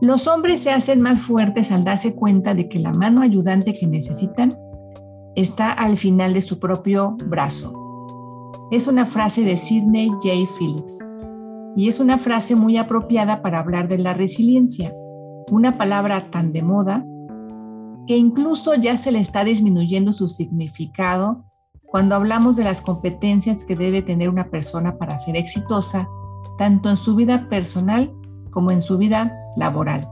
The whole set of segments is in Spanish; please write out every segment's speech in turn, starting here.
Los hombres se hacen más fuertes al darse cuenta de que la mano ayudante que necesitan está al final de su propio brazo. Es una frase de Sidney J. Phillips y es una frase muy apropiada para hablar de la resiliencia, una palabra tan de moda que incluso ya se le está disminuyendo su significado cuando hablamos de las competencias que debe tener una persona para ser exitosa, tanto en su vida personal como en su vida laboral.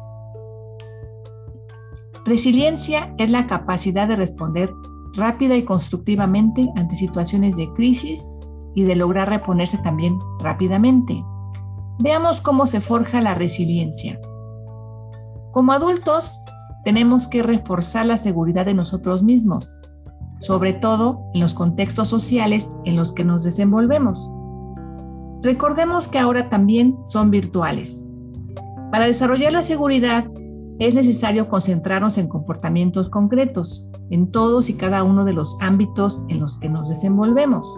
Resiliencia es la capacidad de responder rápida y constructivamente ante situaciones de crisis y de lograr reponerse también rápidamente. Veamos cómo se forja la resiliencia. Como adultos, tenemos que reforzar la seguridad de nosotros mismos, sobre todo en los contextos sociales en los que nos desenvolvemos. Recordemos que ahora también son virtuales. Para desarrollar la seguridad es necesario concentrarnos en comportamientos concretos en todos y cada uno de los ámbitos en los que nos desenvolvemos.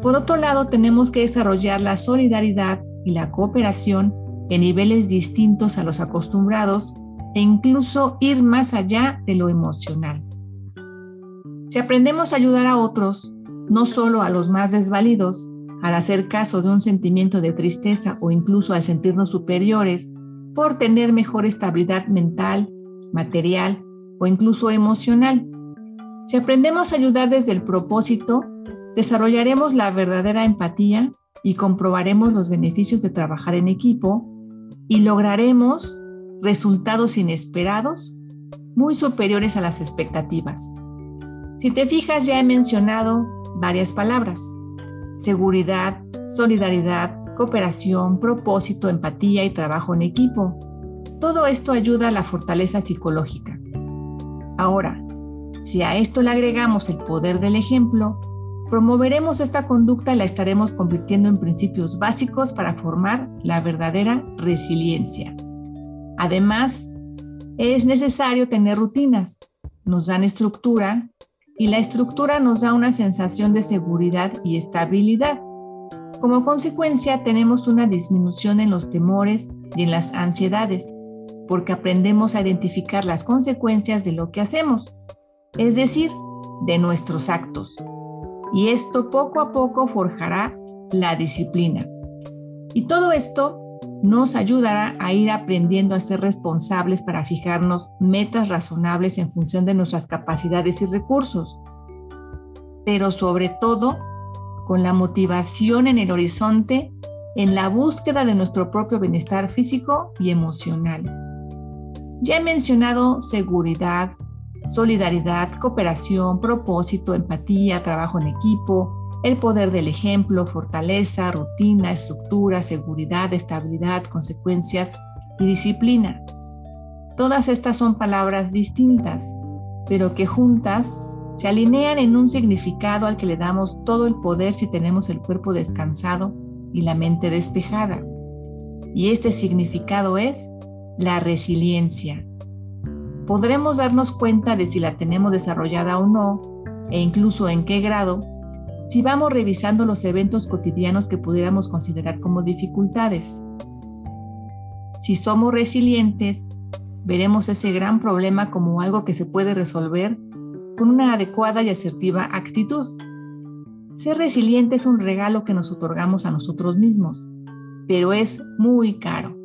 Por otro lado, tenemos que desarrollar la solidaridad y la cooperación en niveles distintos a los acostumbrados e incluso ir más allá de lo emocional. Si aprendemos a ayudar a otros, no solo a los más desvalidos, al hacer caso de un sentimiento de tristeza o incluso al sentirnos superiores, por tener mejor estabilidad mental, material o incluso emocional. Si aprendemos a ayudar desde el propósito, desarrollaremos la verdadera empatía y comprobaremos los beneficios de trabajar en equipo y lograremos resultados inesperados muy superiores a las expectativas. Si te fijas, ya he mencionado varias palabras. Seguridad, solidaridad, cooperación, propósito, empatía y trabajo en equipo. Todo esto ayuda a la fortaleza psicológica. Ahora, si a esto le agregamos el poder del ejemplo, promoveremos esta conducta y la estaremos convirtiendo en principios básicos para formar la verdadera resiliencia. Además, es necesario tener rutinas. Nos dan estructura y la estructura nos da una sensación de seguridad y estabilidad. Como consecuencia, tenemos una disminución en los temores y en las ansiedades, porque aprendemos a identificar las consecuencias de lo que hacemos, es decir, de nuestros actos. Y esto poco a poco forjará la disciplina. Y todo esto nos ayudará a ir aprendiendo a ser responsables para fijarnos metas razonables en función de nuestras capacidades y recursos. Pero sobre todo, con la motivación en el horizonte en la búsqueda de nuestro propio bienestar físico y emocional. Ya he mencionado seguridad, solidaridad, cooperación, propósito, empatía, trabajo en equipo, el poder del ejemplo, fortaleza, rutina, estructura, seguridad, estabilidad, consecuencias y disciplina. Todas estas son palabras distintas, pero que juntas se alinean en un significado al que le damos todo el poder si tenemos el cuerpo descansado y la mente despejada. Y este significado es la resiliencia. Podremos darnos cuenta de si la tenemos desarrollada o no, e incluso en qué grado, si vamos revisando los eventos cotidianos que pudiéramos considerar como dificultades. Si somos resilientes, veremos ese gran problema como algo que se puede resolver con una adecuada y asertiva actitud. Ser resiliente es un regalo que nos otorgamos a nosotros mismos, pero es muy caro.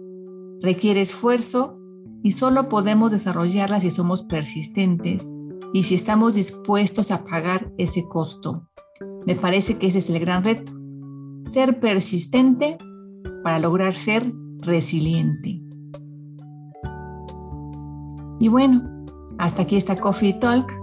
Requiere esfuerzo y solo podemos desarrollarla si somos persistentes y si estamos dispuestos a pagar ese costo. Me parece que ese es el gran reto. Ser persistente para lograr ser resiliente. Y bueno, hasta aquí está Coffee Talk